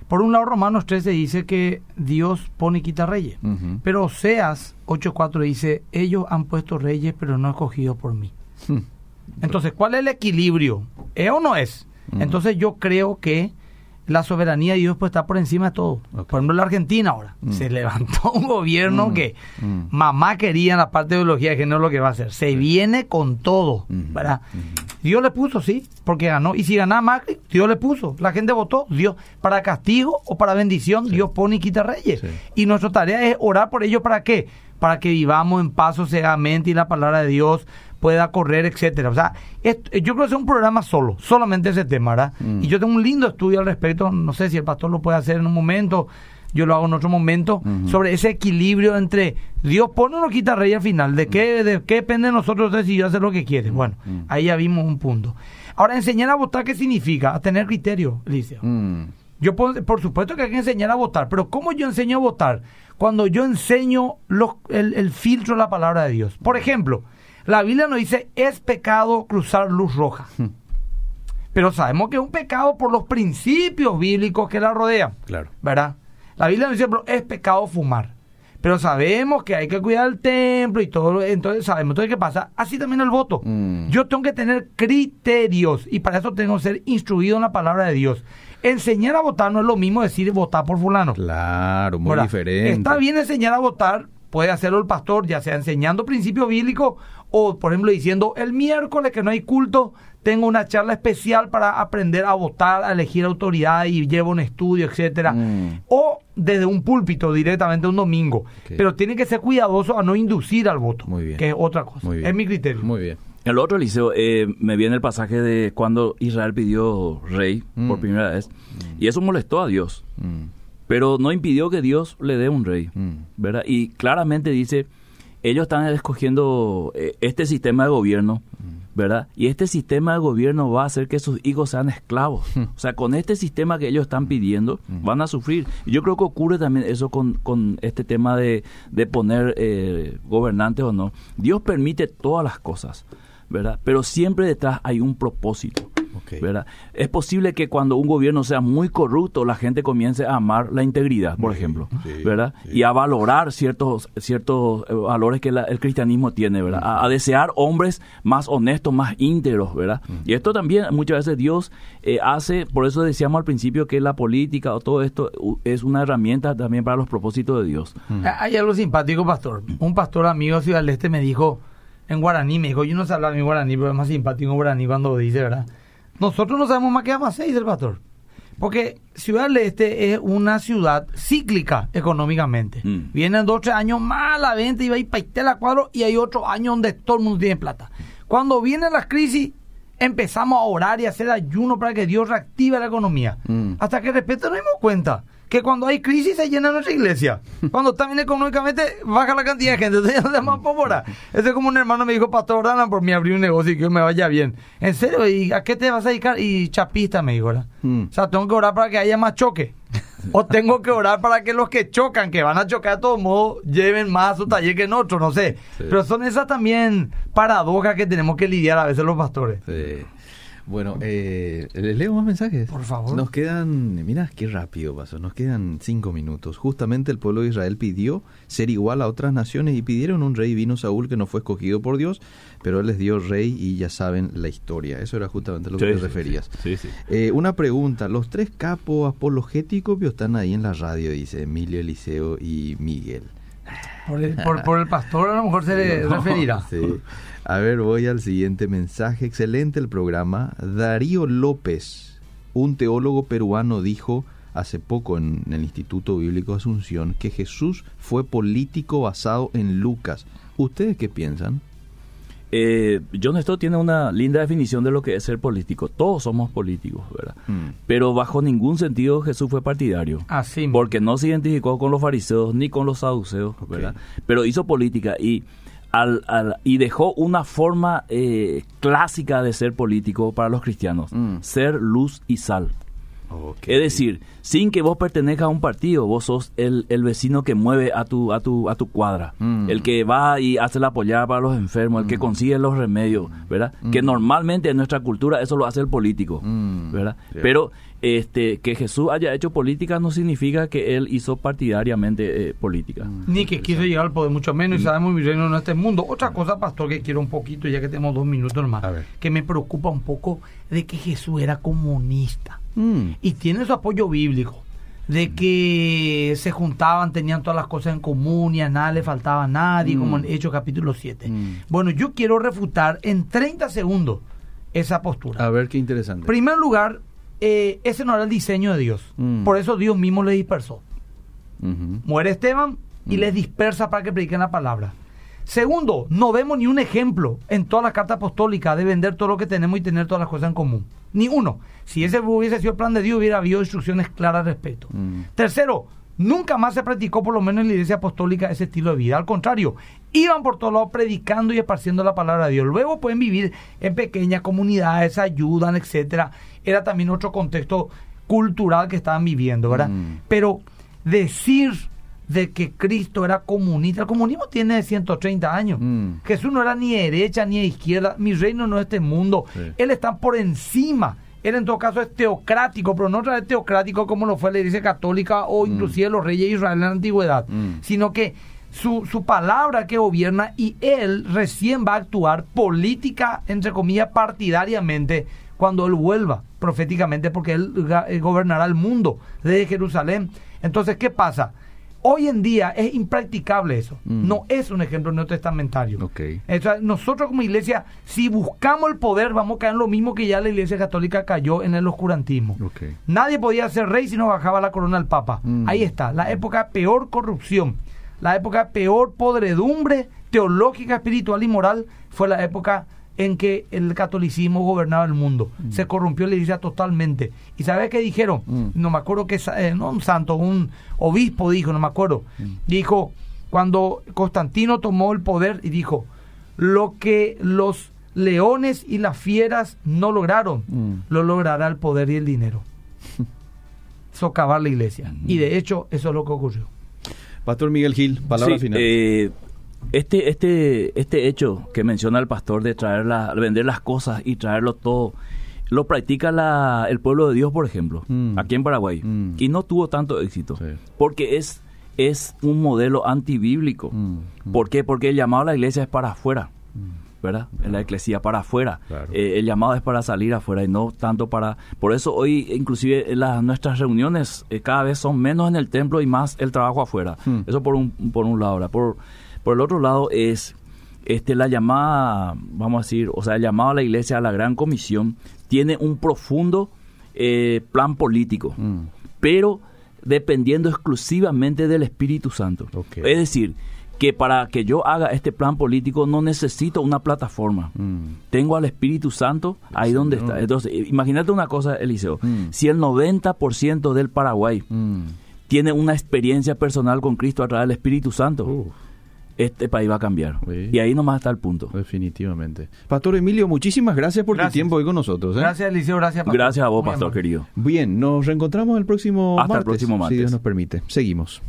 Speaker 3: Por un lado, Romanos 13 dice que Dios pone y quita reyes. Pero Oseas 8.4 dice, ellos han puesto reyes, pero no escogidos por mí. Hmm. Entonces, ¿cuál es el equilibrio? ¿Es o no es? Entonces yo creo que la soberanía de Dios pues está por encima de todo. Por ejemplo, la Argentina ahora. Mm. Se levantó un gobierno mm. que mm. mamá quería en la parte de ideología que no es lo que va a hacer. Se viene con todo. ¿verdad? Dios le puso, sí, porque ganó. Y si ganaba Macri, Dios le puso. La gente votó. Dios, para castigo o para bendición, Dios pone y quita reyes. Y nuestra tarea es orar por ellos. ¿Para qué? Para que vivamos en paz mente y la palabra de Dios pueda correr, etcétera. O sea, yo creo que es un programa solo, solamente ese tema, ¿verdad? Mm. Y yo tengo un lindo estudio al respecto, no sé si el pastor lo puede hacer en un momento, yo lo hago en otro momento, sobre ese equilibrio entre Dios pone o no quita rey al final, de qué, de qué depende de nosotros decidir hacer lo que quiere. Bueno, ahí ya vimos un punto. Ahora, enseñar a votar, ¿qué significa? A tener criterio, Alicia. Yo, por, supuesto que hay que enseñar a votar, pero ¿cómo yo enseño a votar? Cuando yo enseño los, el, el filtro de la palabra de Dios. Por ejemplo, la Biblia nos dice, es pecado cruzar luz roja. Pero sabemos que es un pecado por los principios bíblicos que la rodean.
Speaker 1: Claro.
Speaker 3: ¿Verdad? La Biblia nos dice, es pecado fumar. Pero sabemos que hay que cuidar el templo y todo. Entonces sabemos todo qué pasa. Así también el voto.
Speaker 1: Mm.
Speaker 3: Yo tengo que tener criterios y para eso tengo que ser instruido en la palabra de Dios. Enseñar a votar no es lo mismo decir votar por fulano.
Speaker 1: Claro, muy diferente.
Speaker 3: Está bien enseñar a votar, puede hacerlo el pastor, ya sea enseñando principios bíblicos o, por ejemplo, diciendo el miércoles que no hay culto, tengo una charla especial para aprender a votar, a elegir autoridad y llevo un estudio, etcétera.
Speaker 1: Mm.
Speaker 3: O desde un púlpito directamente un domingo. Pero tiene que ser cuidadoso a no inducir al voto,
Speaker 1: Muy bien.
Speaker 3: que es otra cosa.
Speaker 1: Muy bien.
Speaker 3: Es mi criterio.
Speaker 1: Muy bien.
Speaker 2: El otro, Eliseo, eh, me viene el pasaje de cuando Israel pidió rey
Speaker 1: Mm.
Speaker 2: por primera vez. Y eso molestó a Dios.
Speaker 1: Mm.
Speaker 2: Pero no impidió que Dios le dé un rey.
Speaker 1: Mm.
Speaker 2: ¿verdad? Y claramente dice, ellos están escogiendo eh, este sistema de gobierno, ¿verdad? Y este sistema de gobierno va a hacer que sus hijos sean esclavos. <laughs> O sea, con este sistema que ellos están pidiendo, van a sufrir. Y yo creo que ocurre también eso con, con este tema de, de poner eh, gobernantes o no. Dios permite todas las cosas, ¿verdad? Pero siempre detrás hay un propósito. ¿verdad? Es posible que cuando un gobierno sea muy corrupto, la gente comience a amar la integridad, por ejemplo,
Speaker 1: sí,
Speaker 2: ¿verdad?
Speaker 1: sí.
Speaker 2: Y a valorar ciertos ciertos eh, valores que la- el cristianismo tiene, ¿verdad? A, a desear hombres más honestos, más íntegros, ¿verdad? Y esto también muchas veces Dios eh, hace, por eso decíamos al principio que la política o todo esto es una herramienta también para los propósitos de Dios.
Speaker 3: Hay algo simpático, pastor. Un pastor amigo de Ciudad del Este me dijo, en guaraní, me dijo, yo no sé hablar mi guaraní, pero es más simpático en guaraní cuando dice, ¿verdad? Nosotros no sabemos más qué vamos a hacer, dice el pastor. Porque Ciudad del Este es una ciudad cíclica económicamente.
Speaker 2: Mm.
Speaker 3: Vienen dos o tres años más a la venta y va a ir paitela cuadro y hay otro año donde todo el mundo tiene plata. Cuando vienen las crisis, empezamos a orar y a hacer ayuno para que Dios reactive la economía.
Speaker 1: Mm.
Speaker 3: Hasta que de repente nos dimos cuenta que cuando hay crisis se llena nuestra iglesia. Cuando está bien económicamente, baja la cantidad de gente. <laughs> Entonces ya no más pólvora. Eso es como un hermano me dijo, Pastor, oran por mí abrir un negocio y que me vaya bien. ¿En serio? ¿Y a qué te vas a dedicar? Y chapista me dijo, ¿verdad?
Speaker 1: Mm.
Speaker 3: O sea, tengo que orar para que haya más choque. O tengo que orar para que los que chocan, que van a chocar de todos modos, lleven más a su taller que en otro, no sé.
Speaker 1: Sí.
Speaker 3: Pero son esas también paradojas que tenemos que lidiar a veces los pastores.
Speaker 1: Sí. Bueno, eh, ¿les leo más mensajes?
Speaker 3: Por favor.
Speaker 1: Nos quedan, mira qué rápido pasó, nos quedan cinco minutos. Justamente el pueblo de Israel pidió ser igual a otras naciones y pidieron un rey. Vino Saúl que no fue escogido por Dios, pero él les dio rey y ya saben la historia. Eso era justamente lo que
Speaker 2: Sí,
Speaker 1: te
Speaker 2: sí,
Speaker 1: referías.
Speaker 2: sí, sí.
Speaker 1: Eh, una pregunta, los tres capos apologéticos están ahí en la radio, dice Emilio, Eliseo y Miguel.
Speaker 3: Por el, por, por el pastor a lo mejor se le <laughs>
Speaker 1: No,
Speaker 3: referirá.
Speaker 1: sí. A ver, voy al siguiente mensaje. Excelente el programa. Darío López, un teólogo peruano, dijo hace poco en el Instituto Bíblico Asunción que Jesús fue político basado en Lucas. ¿Ustedes qué piensan?
Speaker 2: Eh, John Stott tiene una linda definición de lo que es ser político. Todos somos políticos, ¿verdad?
Speaker 1: Mm.
Speaker 2: Pero bajo ningún sentido Jesús fue partidario.
Speaker 3: Así mismo.
Speaker 2: Porque no se identificó con los fariseos ni con los saduceos. ¿verdad? Pero hizo política y al, al- y dejó una forma eh, clásica de ser político para los cristianos,
Speaker 1: Mm.
Speaker 2: ser luz y sal. Es decir, sin que vos pertenezcas a un partido, vos sos el, el vecino que mueve a tu, a tu, a tu cuadra,
Speaker 1: Mm.
Speaker 2: el que va y hace la apoyada para los enfermos, el que consigue los remedios, ¿verdad? Que normalmente en nuestra cultura eso lo hace el político,
Speaker 1: Mm.
Speaker 2: ¿verdad? Pero este que Jesús haya hecho política no significa que él hizo partidariamente eh, política.
Speaker 3: Ni que quiso llegar al poder, mucho menos, y sabemos mi reino no es este mundo. Otra cosa, pastor, que quiero un poquito, ya que tenemos dos minutos más, que me preocupa un poco de que Jesús era comunista.
Speaker 1: Mm.
Speaker 3: Y tiene su apoyo bíblico, de que se juntaban, tenían todas las cosas en común y a nada le faltaba a nadie,
Speaker 1: Mm.
Speaker 3: como en Hechos capítulo 7.
Speaker 1: Mm.
Speaker 3: Bueno, yo quiero refutar en 30 segundos esa postura.
Speaker 1: A ver qué interesante.
Speaker 3: En primer lugar, eh, ese no era el diseño de Dios.
Speaker 1: Mm.
Speaker 3: Por eso Dios mismo le dispersó. Muere Esteban y
Speaker 1: Mm.
Speaker 3: les dispersa para que prediquen la palabra. Segundo, no vemos ni un ejemplo en toda la carta apostólica de vender todo lo que tenemos y tener todas las cosas en común. Ni uno. Si ese hubiese sido el plan de Dios, hubiera habido instrucciones claras al respecto.
Speaker 1: Mm.
Speaker 3: Tercero, Nunca más se practicó, por lo menos en la iglesia apostólica, ese estilo de vida. Al contrario, iban por todos lados predicando y esparciendo la palabra de Dios. Luego pueden vivir en pequeñas comunidades, ayudan, etcétera. Era también otro contexto cultural que estaban viviendo, ¿verdad?
Speaker 1: Mm.
Speaker 3: Pero decir de que Cristo era comunista, el comunismo tiene 130 años.
Speaker 1: Mm.
Speaker 3: Jesús no era ni derecha ni izquierda, mi reino no es este mundo.
Speaker 1: Sí.
Speaker 3: Él está por encima. Él en todo caso es teocrático, pero no es teocrático como lo fue la Iglesia Católica o inclusive los reyes de Israel en la antigüedad,
Speaker 1: Mm.
Speaker 3: sino que su, su palabra que gobierna y él recién va a actuar política, entre comillas, partidariamente cuando él vuelva proféticamente, porque él ga- eh, gobernará el mundo desde Jerusalén. Entonces, ¿qué pasa? Hoy en día es impracticable eso.
Speaker 1: Mm.
Speaker 3: No es un ejemplo neotestamentario.
Speaker 1: Ok.
Speaker 3: O sea, nosotros como iglesia, si buscamos el poder, vamos a caer en lo mismo que ya la iglesia católica cayó en el oscurantismo. Nadie podía ser rey si no bajaba la corona al papa.
Speaker 1: Mm.
Speaker 3: Ahí está, la época de peor corrupción, la época de peor podredumbre teológica, espiritual y moral fue la época en que el catolicismo gobernaba el mundo. Se corrompió la iglesia totalmente. ¿Y sabes qué dijeron?
Speaker 1: Mm.
Speaker 3: No me acuerdo que, eh, no un santo, un obispo dijo, no me acuerdo. Dijo, cuando Constantino tomó el poder y dijo, lo que los leones y las fieras no lograron,
Speaker 1: Mm.
Speaker 3: lo logrará el poder y el dinero. <laughs> Socavar la iglesia. Y de hecho, eso es lo que ocurrió.
Speaker 1: Pastor Miguel Gil, palabra
Speaker 2: Sí,
Speaker 1: final.
Speaker 2: eh, este, este, este hecho que menciona el pastor de traer la, vender las cosas y traerlo todo, lo practica la, el pueblo de Dios, por ejemplo,
Speaker 1: Mm.
Speaker 2: aquí en Paraguay,
Speaker 1: Mm.
Speaker 2: y no tuvo tanto éxito,
Speaker 1: Sí.
Speaker 2: porque es, es un modelo antibíblico.
Speaker 1: Mm.
Speaker 2: ¿Por qué? Porque el llamado a la iglesia es para afuera, ¿verdad? En la iglesia para afuera.
Speaker 1: Claro.
Speaker 2: Eh, el llamado es para salir afuera y no tanto para... Por eso hoy, inclusive, las, nuestras reuniones eh, cada vez son menos en el templo y más el trabajo afuera.
Speaker 1: Hmm.
Speaker 2: Eso por un, por un lado. ahora. Por, por el otro lado es este la llamada, vamos a decir, o sea, el llamado a la iglesia a la gran comisión tiene un profundo eh, plan político,
Speaker 1: Mm.
Speaker 2: pero dependiendo exclusivamente del Espíritu Santo. Es decir, que para que yo haga este plan político no necesito una plataforma.
Speaker 1: Mm.
Speaker 2: Tengo al Espíritu Santo ahí donde está. Entonces, eh, imagínate una cosa, Eliseo.
Speaker 1: Mm.
Speaker 2: Si el 90% del Paraguay
Speaker 1: Mm.
Speaker 2: tiene una experiencia personal con Cristo a través del Espíritu Santo. Este país va a cambiar.
Speaker 1: Sí.
Speaker 2: Y ahí nomás está el punto.
Speaker 1: Definitivamente. Pastor Emilio, muchísimas gracias por
Speaker 3: Gracias.
Speaker 1: tu tiempo hoy con nosotros. ¿eh?
Speaker 3: Gracias, Eliseo. Gracias, pastor.
Speaker 2: Gracias a vos,
Speaker 3: Muy
Speaker 2: pastor
Speaker 3: amable.
Speaker 2: querido.
Speaker 1: Bien, nos reencontramos el próximo
Speaker 2: Hasta el
Speaker 1: martes.
Speaker 2: próximo
Speaker 1: Si
Speaker 2: martes.
Speaker 1: Dios nos permite. Seguimos.